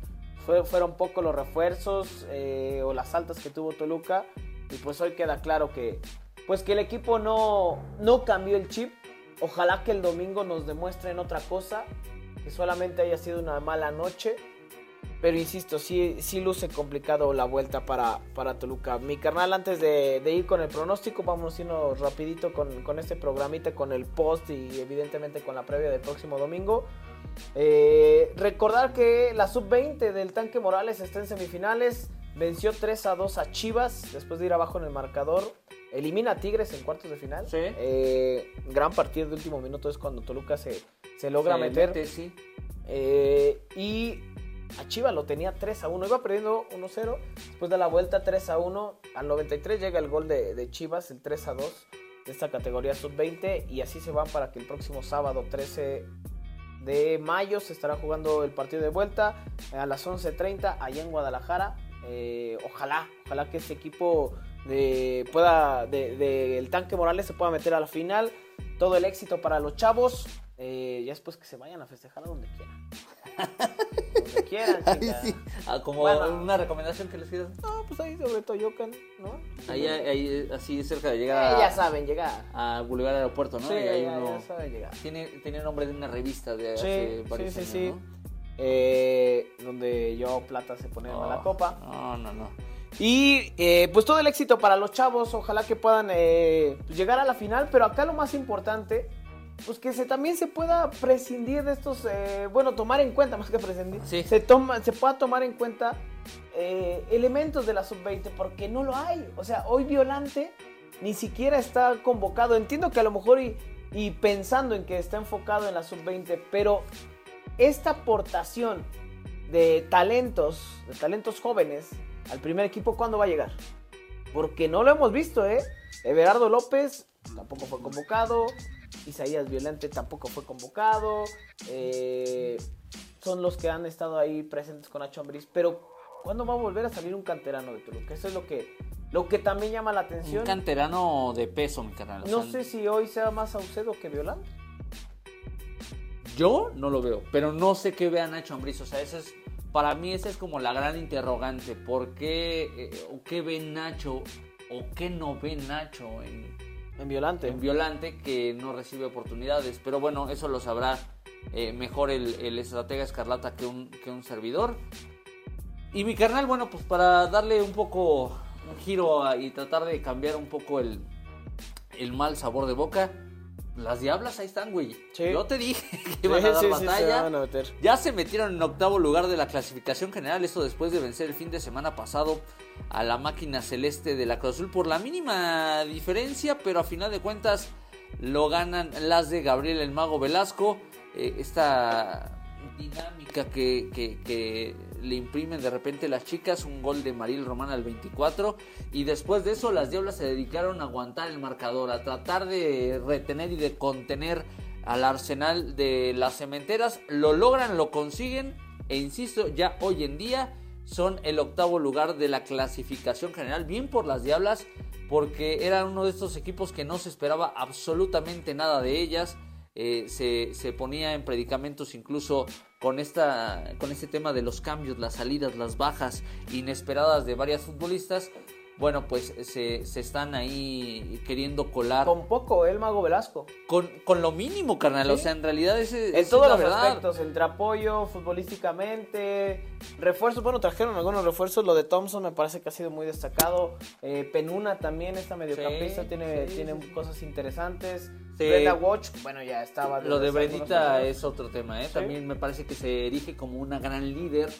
Speaker 1: Fue- fueron poco los refuerzos eh, o las altas que tuvo Toluca y pues hoy queda claro que pues que el equipo no, no cambió el chip. Ojalá que el domingo nos demuestren otra cosa, que solamente haya sido una mala noche. Pero insisto, sí, sí luce complicado la vuelta para, para Toluca. Mi carnal, antes de, de ir con el pronóstico, vamos a irnos rapidito con, con este programita, con el post y evidentemente con la previa del próximo domingo. Eh, recordar que la sub-20 del Tanque Morales está en semifinales. Venció 3 a 2 a Chivas después de ir abajo en el marcador. Elimina a Tigres en cuartos de final.
Speaker 2: Sí.
Speaker 1: Eh, gran partido de último minuto es cuando Toluca se, se logra
Speaker 2: Se
Speaker 1: meter.
Speaker 2: mete, sí.
Speaker 1: Eh, y a Chivas lo tenía 3 a 1. Iba perdiendo 1-0. Después de la vuelta 3 a 1. Al 93 llega el gol de, de Chivas, el 3 a 2 de esta categoría sub-20. Y así se van para que el próximo sábado 13 de mayo se estará jugando el partido de vuelta a las 11.30 allá en Guadalajara. Eh, ojalá, ojalá que este equipo de, pueda, de, de tanque Morales se pueda meter a la final. Todo el éxito para los chavos. Eh, ya después que se vayan a festejar a donde quieran. quieran,
Speaker 2: Ahí sí. Ah, como
Speaker 1: Bueno.
Speaker 2: una recomendación que les pidas.
Speaker 1: No, pues ahí sobre Toyocan, ¿no?
Speaker 2: Ahí, ahí, así cerca de
Speaker 1: Eh,
Speaker 2: llegar a,
Speaker 1: ya saben llegar.
Speaker 2: a Boulevard Aeropuerto, ¿no?
Speaker 1: Sí, ya,
Speaker 2: uno-
Speaker 1: ya saben llegar.
Speaker 2: Tiene, tiene nombre de una revista de
Speaker 1: Sí,
Speaker 2: hace varios
Speaker 1: sí,
Speaker 2: años,
Speaker 1: sí.
Speaker 2: ¿no?
Speaker 1: Eh, donde yo plata se pone en
Speaker 2: Oh,
Speaker 1: la copa.
Speaker 2: No, no, no.
Speaker 1: Y eh, pues todo el éxito para los chavos, ojalá que puedan eh, llegar a la final, pero acá lo más importante, pues que se, también se pueda prescindir de estos, eh, bueno, tomar en cuenta, más que prescindir,
Speaker 2: Sí.
Speaker 1: se, toma, se pueda tomar en cuenta eh, elementos de la sub-20, porque no lo hay. O sea, hoy Violante ni siquiera está convocado. Entiendo que a lo mejor y, y pensando en que está enfocado en la sub-20, pero esta aportación de talentos, de talentos jóvenes al primer equipo, ¿cuándo va a llegar? Porque no lo hemos visto, ¿eh? Everardo López tampoco fue convocado, Isaías Violante tampoco fue convocado, eh, son los que han estado ahí presentes con Nacho Ambriz, pero ¿cuándo va a volver a salir un canterano de Toluca? Eso es lo que, lo que también llama la
Speaker 2: Un
Speaker 1: atención.
Speaker 2: canterano de peso, mi canal.
Speaker 1: No sé si hoy sea más Saucedo que Violante.
Speaker 2: Yo no lo veo, pero no sé qué vea Nacho Ambriz. O sea, esa es, para mí esa es como la gran interrogante. ¿Por qué, eh, o qué ve Nacho, o qué no ve Nacho en,
Speaker 1: En Violante.
Speaker 2: en Violante que no recibe oportunidades? Pero bueno, eso lo sabrá eh, mejor el, el estratega Escarlata que un, que un servidor. Y mi carnal, bueno, pues para darle un poco un giro a- y tratar de cambiar un poco el, el mal sabor de boca, las diablas ahí están, güey.
Speaker 1: Sí.
Speaker 2: Yo te dije que iban a dar
Speaker 1: sí, sí, se
Speaker 2: batalla.
Speaker 1: van a meter.
Speaker 2: Ya se metieron en octavo lugar de la clasificación general, esto después de vencer el fin de semana pasado a la máquina celeste de la Cruz Azul por la mínima diferencia, pero a final de cuentas lo ganan las de Gabriel el Mago Velasco. Eh, esta dinámica que, que- le imprimen de repente las chicas, un gol de Maril Román al 24 y después de eso las Diablas se dedicaron a aguantar el marcador, a tratar de retener y de contener al arsenal de las cementeras, lo logran, lo consiguen e insisto, ya hoy en día son el octavo lugar de la clasificación general, bien por las Diablas, porque eran uno de estos equipos que no se esperaba absolutamente nada de ellas. Eh, se, se ponía en predicamentos incluso con, esta, con este tema de los cambios, las salidas, las bajas inesperadas de varias futbolistas. Bueno, pues se, se están ahí queriendo colar con,
Speaker 1: Con poco, ¿eh? el Mago Velasco.
Speaker 2: con, lo mínimo, carnal. O sea, en realidad ese, esa
Speaker 1: En
Speaker 2: es
Speaker 1: todos los
Speaker 2: verdad.
Speaker 1: aspectos, entre apoyo, futbolísticamente, refuerzos, bueno, trajeron algunos refuerzos, lo de Thompson me parece que ha sido muy destacado, eh, Penuna también, esta mediocampista,
Speaker 2: Sí,
Speaker 1: tiene,
Speaker 2: sí,
Speaker 1: tiene cosas interesantes. Brenda Watch, bueno, ya estaba.
Speaker 2: Lo de Brendita es otro tema, ¿eh? También me parece que se erige como una gran líder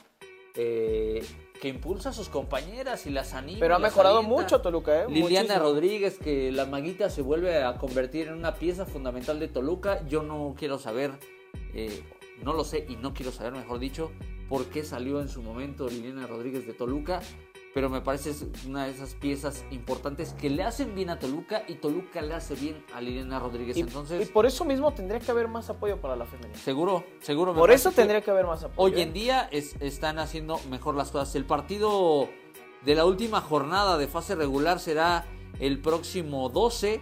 Speaker 2: eh, que impulsa a sus compañeras y las anima.
Speaker 1: Pero ha mejorado
Speaker 2: alienta.
Speaker 1: mucho Toluca, ¿eh?
Speaker 2: Liliana
Speaker 1: Muchísimo.
Speaker 2: Rodríguez, que la maguita se vuelve a convertir en una pieza fundamental de Toluca. Yo no quiero saber, eh, no lo sé y no quiero saber, mejor dicho, por qué salió en su momento Liliana Rodríguez de Toluca. Pero me parece es una de esas piezas importantes que le hacen bien a Toluca y Toluca le hace bien a Liliana Rodríguez.
Speaker 1: Y,
Speaker 2: Entonces,
Speaker 1: y por eso mismo tendría que haber más apoyo para la femenina.
Speaker 2: seguro, seguro. me
Speaker 1: Por eso tendría que haber más apoyo.
Speaker 2: Hoy
Speaker 1: ¿eh?
Speaker 2: en día es- están haciendo mejor las cosas. El partido de la última jornada de fase regular será el próximo 12,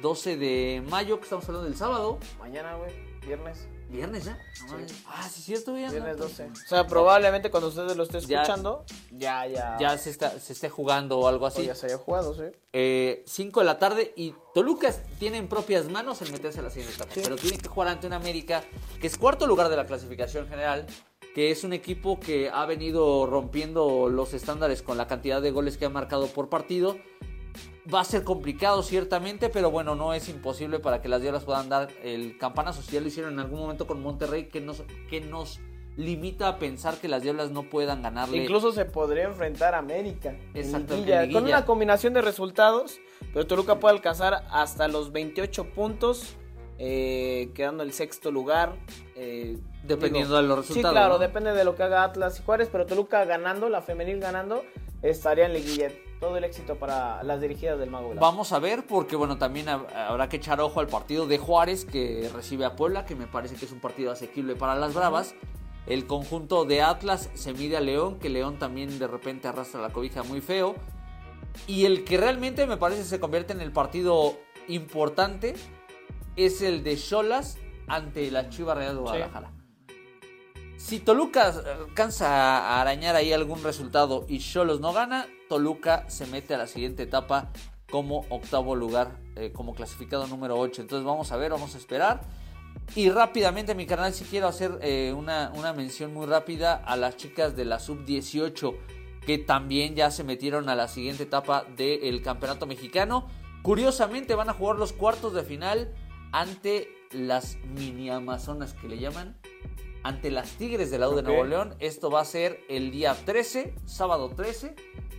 Speaker 2: 12 de mayo, que estamos hablando del sábado.
Speaker 1: Mañana, güey, viernes.
Speaker 2: Viernes ya. No mames. Ah, sí, cierto, ya.
Speaker 1: Viernes 12. O sea, probablemente cuando ustedes lo estén escuchando, ya, ya.
Speaker 2: Ya se, está, se esté jugando o algo
Speaker 1: o
Speaker 2: así.
Speaker 1: ya se haya jugado, sí.
Speaker 2: 5 de la tarde y Toluca tiene en propias manos el meterse a la siguiente etapa.
Speaker 1: Sí.
Speaker 2: Pero tiene que jugar ante un América que es cuarto lugar de la clasificación general, que es un equipo que ha venido rompiendo los estándares con la cantidad de goles que ha marcado por partido. Va a ser complicado ciertamente, pero bueno, no es imposible para que las Diablas puedan dar el campanazo. Si ya lo hicieron en algún momento con Monterrey, que nos, que nos limita a pensar que las Diablas no puedan ganarle.
Speaker 1: Incluso se podría enfrentar a América.
Speaker 2: Exacto.
Speaker 1: Con una combinación de resultados, pero Toluca puede alcanzar hasta los 28 puntos, eh, quedando el sexto lugar. eh,
Speaker 2: Dependiendo de los resultados,
Speaker 1: Sí, claro,
Speaker 2: ¿no?
Speaker 1: depende de lo que haga Atlas y Juárez, pero Toluca ganando, la femenil ganando, estaría en liguilla. Todo el éxito para las dirigidas del Mago.
Speaker 2: Vamos a ver, porque bueno, también hab- habrá que echar ojo al partido de Juárez que recibe a Puebla, que me parece que es un partido asequible para las Bravas. El conjunto de Atlas se mide a León, que León también de repente arrastra la cobija muy feo. Y el que realmente me parece se convierte en el partido importante es el de Cholas ante la Chivas Real de Guadalajara. Si Toluca alcanza a arañar ahí algún resultado y Cholos no gana, Toluca se mete a la siguiente etapa como octavo lugar, eh, como clasificado número 8. Entonces vamos a ver, vamos a esperar. Y rápidamente, mi canal, si quiero hacer eh, una, una mención muy rápida a las chicas de la sub-18 que también ya se metieron a la siguiente etapa del campeonato mexicano. Curiosamente van a jugar los cuartos de final ante las mini amazonas que le llaman, ante las Tigres de la U de. Nuevo León. Esto va a ser el día 13, sábado 13,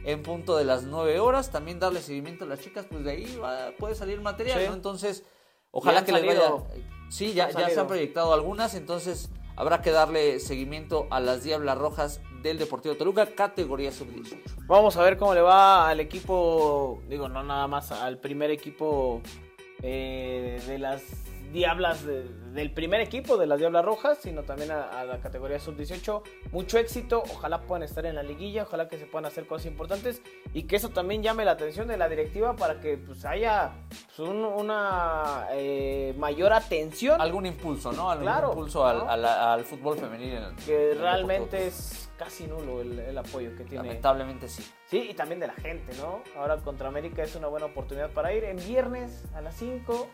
Speaker 2: en punto de las 9 horas. También darle seguimiento a las chicas, pues de ahí va- puede salir material,
Speaker 1: Sí.
Speaker 2: ¿no? Entonces, ojalá que les
Speaker 1: salido.
Speaker 2: vaya. Sí, ya, ya se han proyectado algunas, entonces habrá que darle seguimiento a las Diablas Rojas del Deportivo Toluca, categoría sub-18.
Speaker 1: Vamos a ver cómo le va al equipo, digo, no nada más al primer equipo eh, de las Diablas, de- del primer equipo de las Diablas Rojas, sino también a, a la categoría sub-18. Mucho éxito, ojalá puedan estar en la liguilla, ojalá que se puedan hacer cosas importantes y que eso también llame la atención de la directiva para que pues, haya pues, un- una eh, mayor atención
Speaker 2: Algún impulso, ¿no? Algún
Speaker 1: Claro,
Speaker 2: impulso al,
Speaker 1: ¿no?
Speaker 2: al- al fútbol en
Speaker 1: que realmente es casi nulo el, el apoyo que tiene.
Speaker 2: Lamentablemente sí.
Speaker 1: Sí, y también de la gente, ¿no? Ahora contra América es una buena oportunidad para ir en viernes a las 5.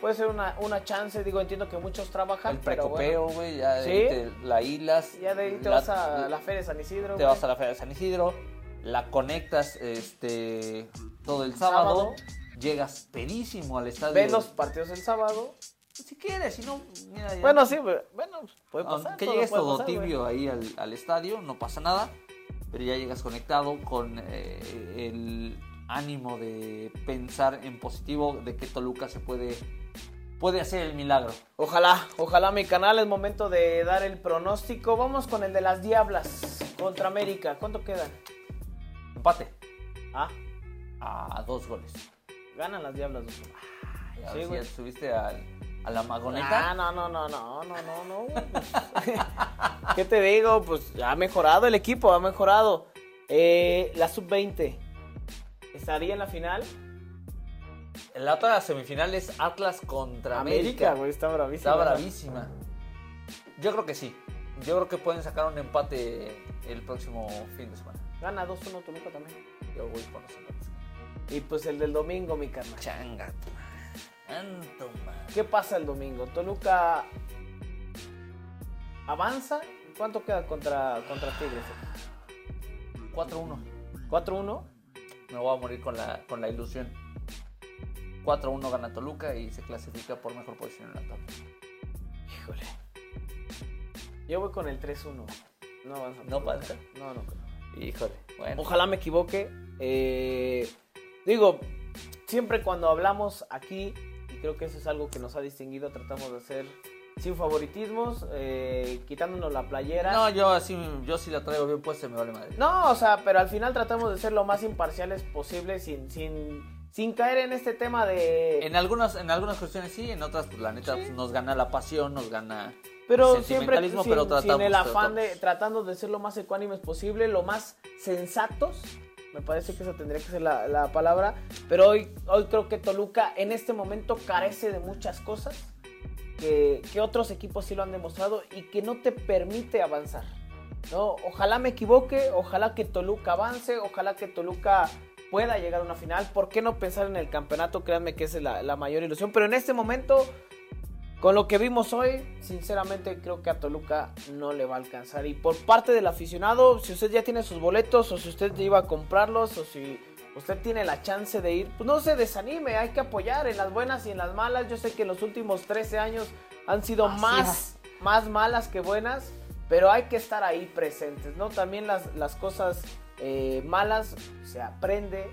Speaker 1: Puede ser una, una chance. Digo, entiendo que muchos trabajan,
Speaker 2: El
Speaker 1: pero
Speaker 2: precopeo,
Speaker 1: bueno,
Speaker 2: güey, ya de
Speaker 1: ¿Sí?
Speaker 2: ahí te la hilas.
Speaker 1: ya de ahí te
Speaker 2: la-
Speaker 1: vas a la Feria de San Isidro.
Speaker 2: te
Speaker 1: güey.
Speaker 2: vas a la Feria de San Isidro, la conectas este todo el sábado,
Speaker 1: Sábado.
Speaker 2: llegas pedísimo al estadio.
Speaker 1: Ves los partidos el sábado.
Speaker 2: si quieres, si no, mira ya.
Speaker 1: Bueno, sí, pero- bueno, puede pasar.
Speaker 2: Aunque
Speaker 1: todo
Speaker 2: llegues
Speaker 1: puede
Speaker 2: todo
Speaker 1: pasar,
Speaker 2: tibio ahí al, al estadio, no pasa nada, pero ya llegas conectado con eh, el ánimo de pensar en positivo de que Toluca se puede puede hacer el milagro.
Speaker 1: Ojalá, ojalá mi canal es momento de dar el pronóstico. Vamos con el de las Diablas contra América. ¿Cuánto quedan?
Speaker 2: Empate
Speaker 1: Ah,
Speaker 2: a dos goles.
Speaker 1: ganan las Diablas. dos.
Speaker 2: Ay, a
Speaker 1: Sí,
Speaker 2: ver si
Speaker 1: güey.
Speaker 2: ya subiste al- a la magoneta.
Speaker 1: Ah, no, no, no, no, no, no, no. ¿Qué te digo? Pues ha mejorado el equipo, ha mejorado. Eh, la sub-20 estaría en la final.
Speaker 2: La otra semifinal es Atlas contra
Speaker 1: América,
Speaker 2: América.
Speaker 1: güey, está bravísima.
Speaker 2: Está bravísima. Yo creo que sí. Yo creo que pueden sacar un empate el próximo fin de semana.
Speaker 1: Gana 2-1 Toluca también.
Speaker 2: Yo voy con los empates.
Speaker 1: Y pues el del domingo, mi carnal.
Speaker 2: Changa. Anto.
Speaker 1: ¿Qué pasa el domingo? Toluca avanza. ¿Cuánto queda contra, contra Tigres?
Speaker 2: 4-1.
Speaker 1: 4-1.
Speaker 2: Me voy a morir con la, con la ilusión. 4-1 gana Toluca y se clasifica por mejor posición en la tabla.
Speaker 1: Híjole. Yo voy con el 3-1. No avanza.
Speaker 2: ¿No pasa?
Speaker 1: No, no creo.
Speaker 2: Híjole. Bueno.
Speaker 1: Ojalá me equivoque. Eh, digo, siempre cuando hablamos aquí, y creo que eso es algo que nos ha distinguido, tratamos de hacer sin favoritismos, eh, quitándonos la playera.
Speaker 2: No, yo así, yo sí la traigo bien puesta y me vale madre.
Speaker 1: No, o sea, pero al final tratamos de ser lo más imparciales posible sin, sin, sin caer en este tema de...
Speaker 2: En algunas, en algunas cuestiones sí, en otras, pues la neta, pues, nos gana la pasión, nos gana
Speaker 1: Pero
Speaker 2: el
Speaker 1: siempre
Speaker 2: sentimentalismo,
Speaker 1: sin,
Speaker 2: pero
Speaker 1: sin
Speaker 2: tratamos.
Speaker 1: el afán
Speaker 2: tratamos.
Speaker 1: de tratando de ser lo más ecuánimes posible, lo más sensatos. Me parece que esa tendría que ser la, la palabra. Pero hoy, hoy creo que Toluca en este momento carece de muchas cosas que, que otros equipos sí lo han demostrado y que no te permite avanzar. ¿no? Ojalá me equivoque, ojalá que Toluca avance, ojalá que Toluca pueda llegar a una final. ¿Por qué no pensar en el campeonato? Créanme que esa es la, la mayor ilusión. Pero en este momento, con lo que vimos hoy, sinceramente creo que a Toluca no le va a alcanzar. Y por parte del aficionado, si usted ya tiene sus boletos o si usted ya iba a comprarlos o si usted tiene la chance de ir, pues no se desanime, hay que apoyar en las buenas y en las malas. Yo sé que los últimos 13 años han sido
Speaker 2: Así
Speaker 1: más, más malas que buenas, pero hay que estar ahí presentes, ¿no? También las, las cosas eh, malas se aprende,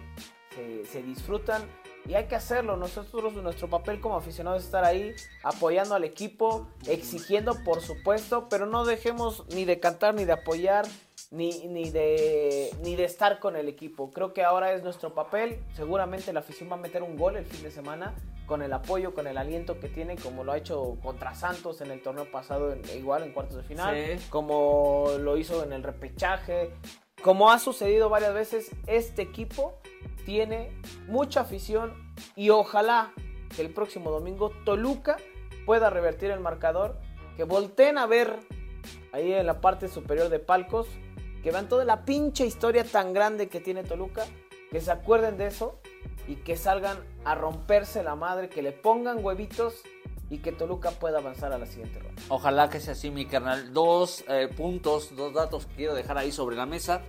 Speaker 1: se, se disfrutan y hay que hacerlo. Nosotros, nuestro papel como aficionados es estar ahí apoyando al equipo, exigiendo por supuesto, pero no dejemos ni de cantar, ni de apoyar, ni, ni, de, ni de estar con el equipo. Creo que ahora es nuestro papel. Seguramente la afición va a meter un gol el fin de semana con el apoyo, con el aliento que tiene, como lo ha hecho contra Santos en el torneo pasado, en- igual en cuartos de final,
Speaker 2: Sí.
Speaker 1: como lo hizo en el repechaje, como ha sucedido varias veces, este equipo tiene mucha afición y ojalá que el próximo domingo Toluca pueda revertir el marcador, que volteen a ver ahí en la parte superior de palcos, que vean toda la pinche historia tan grande que tiene Toluca, que se acuerden de eso y que salgan a romperse la madre, que le pongan huevitos y que Toluca pueda avanzar a la siguiente ronda.
Speaker 2: Ojalá que sea así, mi carnal. Dos eh, puntos, dos datos que quiero dejar ahí sobre la mesa.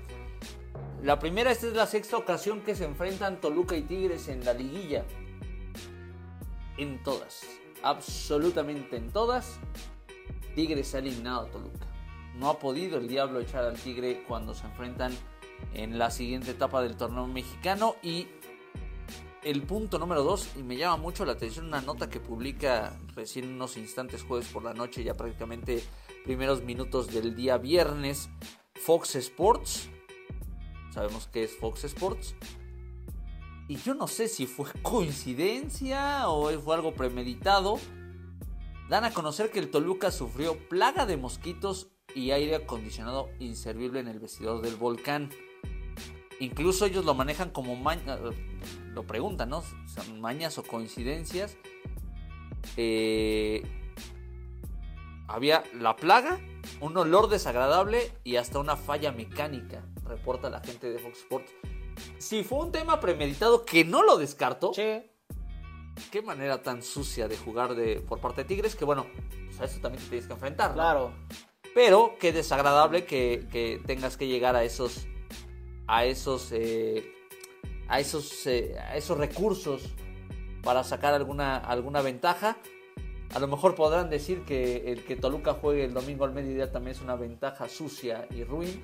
Speaker 2: La primera, esta es la sexta ocasión que se enfrentan Toluca y Tigres en la liguilla. En todas, absolutamente en todas, Tigres ha eliminado a Toluca. No ha podido el Diablo echar al Tigre cuando se enfrentan en la siguiente etapa del torneo mexicano. Y el punto número dos, y me llama mucho la atención una nota que publica recién unos instantes jueves por la noche, ya prácticamente primeros minutos del día viernes, Fox Sports. Sabemos que es Fox Sports. Y yo no sé si fue coincidencia o fue algo premeditado. Dan a conocer que el Toluca sufrió plaga de mosquitos y aire acondicionado inservible en el vestidor del volcán. Incluso ellos lo manejan como maña, lo preguntan, ¿no? ¿Son mañas o coincidencias? Eh, había la plaga, un olor desagradable y hasta una falla mecánica, reporta la gente de Fox Sports. Si fue un tema premeditado que no lo descarto,
Speaker 1: Che,
Speaker 2: qué manera tan sucia de jugar de, por parte de Tigres, que bueno, pues a eso también te tienes que enfrentar. ¿no?
Speaker 1: Claro.
Speaker 2: Pero qué desagradable que, que tengas que llegar a esos, a esos, eh, a esos, eh, a esos recursos para sacar alguna, alguna ventaja. A lo mejor podrán decir que el que Toluca juegue el domingo al mediodía también es una ventaja sucia y ruin,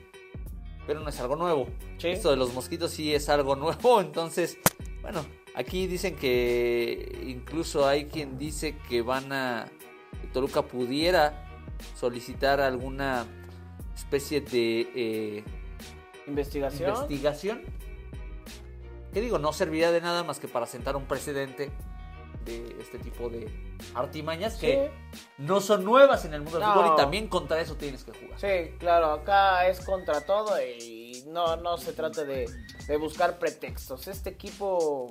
Speaker 2: pero no es algo nuevo.
Speaker 1: Sí.
Speaker 2: Esto de los mosquitos sí es algo nuevo, entonces, bueno, aquí dicen que incluso hay quien dice que van a, que Toluca pudiera solicitar alguna especie de eh,
Speaker 1: Investigación.
Speaker 2: investigación. Que digo, no serviría de nada más que para sentar un precedente de este tipo de artimañas que no son nuevas en el mundo del
Speaker 1: No.
Speaker 2: fútbol y también contra eso tienes que jugar.
Speaker 1: Sí, claro, acá es contra todo y no, no se trata de, de buscar pretextos. Este equipo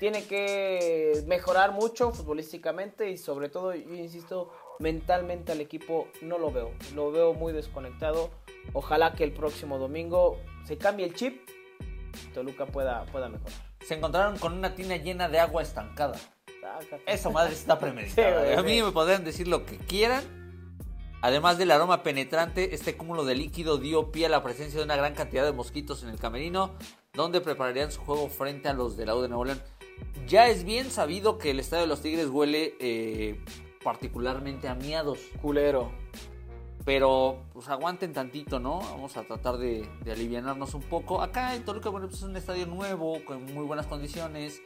Speaker 1: tiene que mejorar mucho futbolísticamente y sobre todo, yo insisto, mentalmente al equipo no lo veo. Lo veo muy desconectado. Ojalá que el próximo domingo se cambie el chip. Toluca pueda, pueda mejorar.
Speaker 2: Se encontraron con una tina llena de agua estancada.
Speaker 1: Sácate.
Speaker 2: Esa madre está premeditada.
Speaker 1: Sí,
Speaker 2: a mí me podrían decir lo que quieran. Además del aroma penetrante, este cúmulo de líquido dio pie a la presencia de una gran cantidad de mosquitos en el camerino, donde prepararían su juego frente a los de la U de Nuevo León. Ya es bien sabido que el estadio de los Tigres huele eh, particularmente a miados,
Speaker 1: Culero.
Speaker 2: pero pues aguanten tantito, ¿no? Vamos a tratar de, de alivianarnos un poco. Acá en Toluca, bueno, pues es un estadio nuevo, con muy buenas condiciones,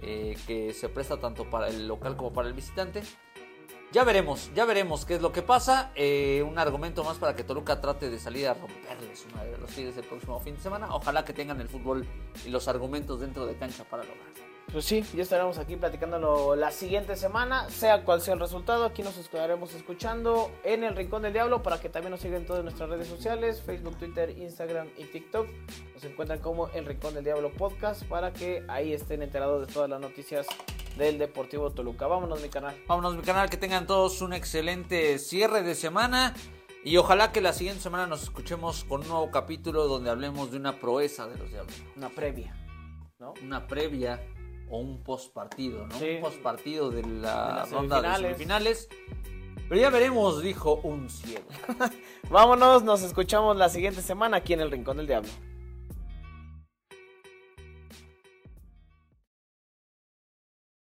Speaker 2: eh, que se presta tanto para el local como para el visitante. Ya veremos, ya veremos qué es lo que pasa. Eh, un argumento más para que Toluca trate de salir a romperles una de los Tigres el próximo fin de semana. Ojalá que tengan el fútbol y los argumentos dentro de cancha para lograrlo.
Speaker 1: Pues sí, ya estaremos aquí platicándolo la siguiente semana, sea cual sea el resultado, aquí nos estaremos escuchando en el Rincón del Diablo para que también nos sigan todas nuestras redes sociales, Facebook, Twitter, Instagram y TikTok. Nos encuentran como el Rincón del Diablo Podcast para que ahí estén enterados de todas las noticias del Deportivo Toluca. Vámonos mi canal.
Speaker 2: Vámonos, mi canal, que tengan todos un excelente cierre de semana. Y ojalá que la siguiente semana nos escuchemos con un nuevo capítulo donde hablemos de una proeza de los diablos.
Speaker 1: Una previa, ¿no?
Speaker 2: Una previa o un post partido, ¿no?
Speaker 1: Sí.
Speaker 2: Un post partido de la
Speaker 1: las
Speaker 2: ronda de semifinales. Pero ya veremos, dijo un ciego.
Speaker 1: Vámonos, nos escuchamos la siguiente semana aquí en el Rincón del Diablo.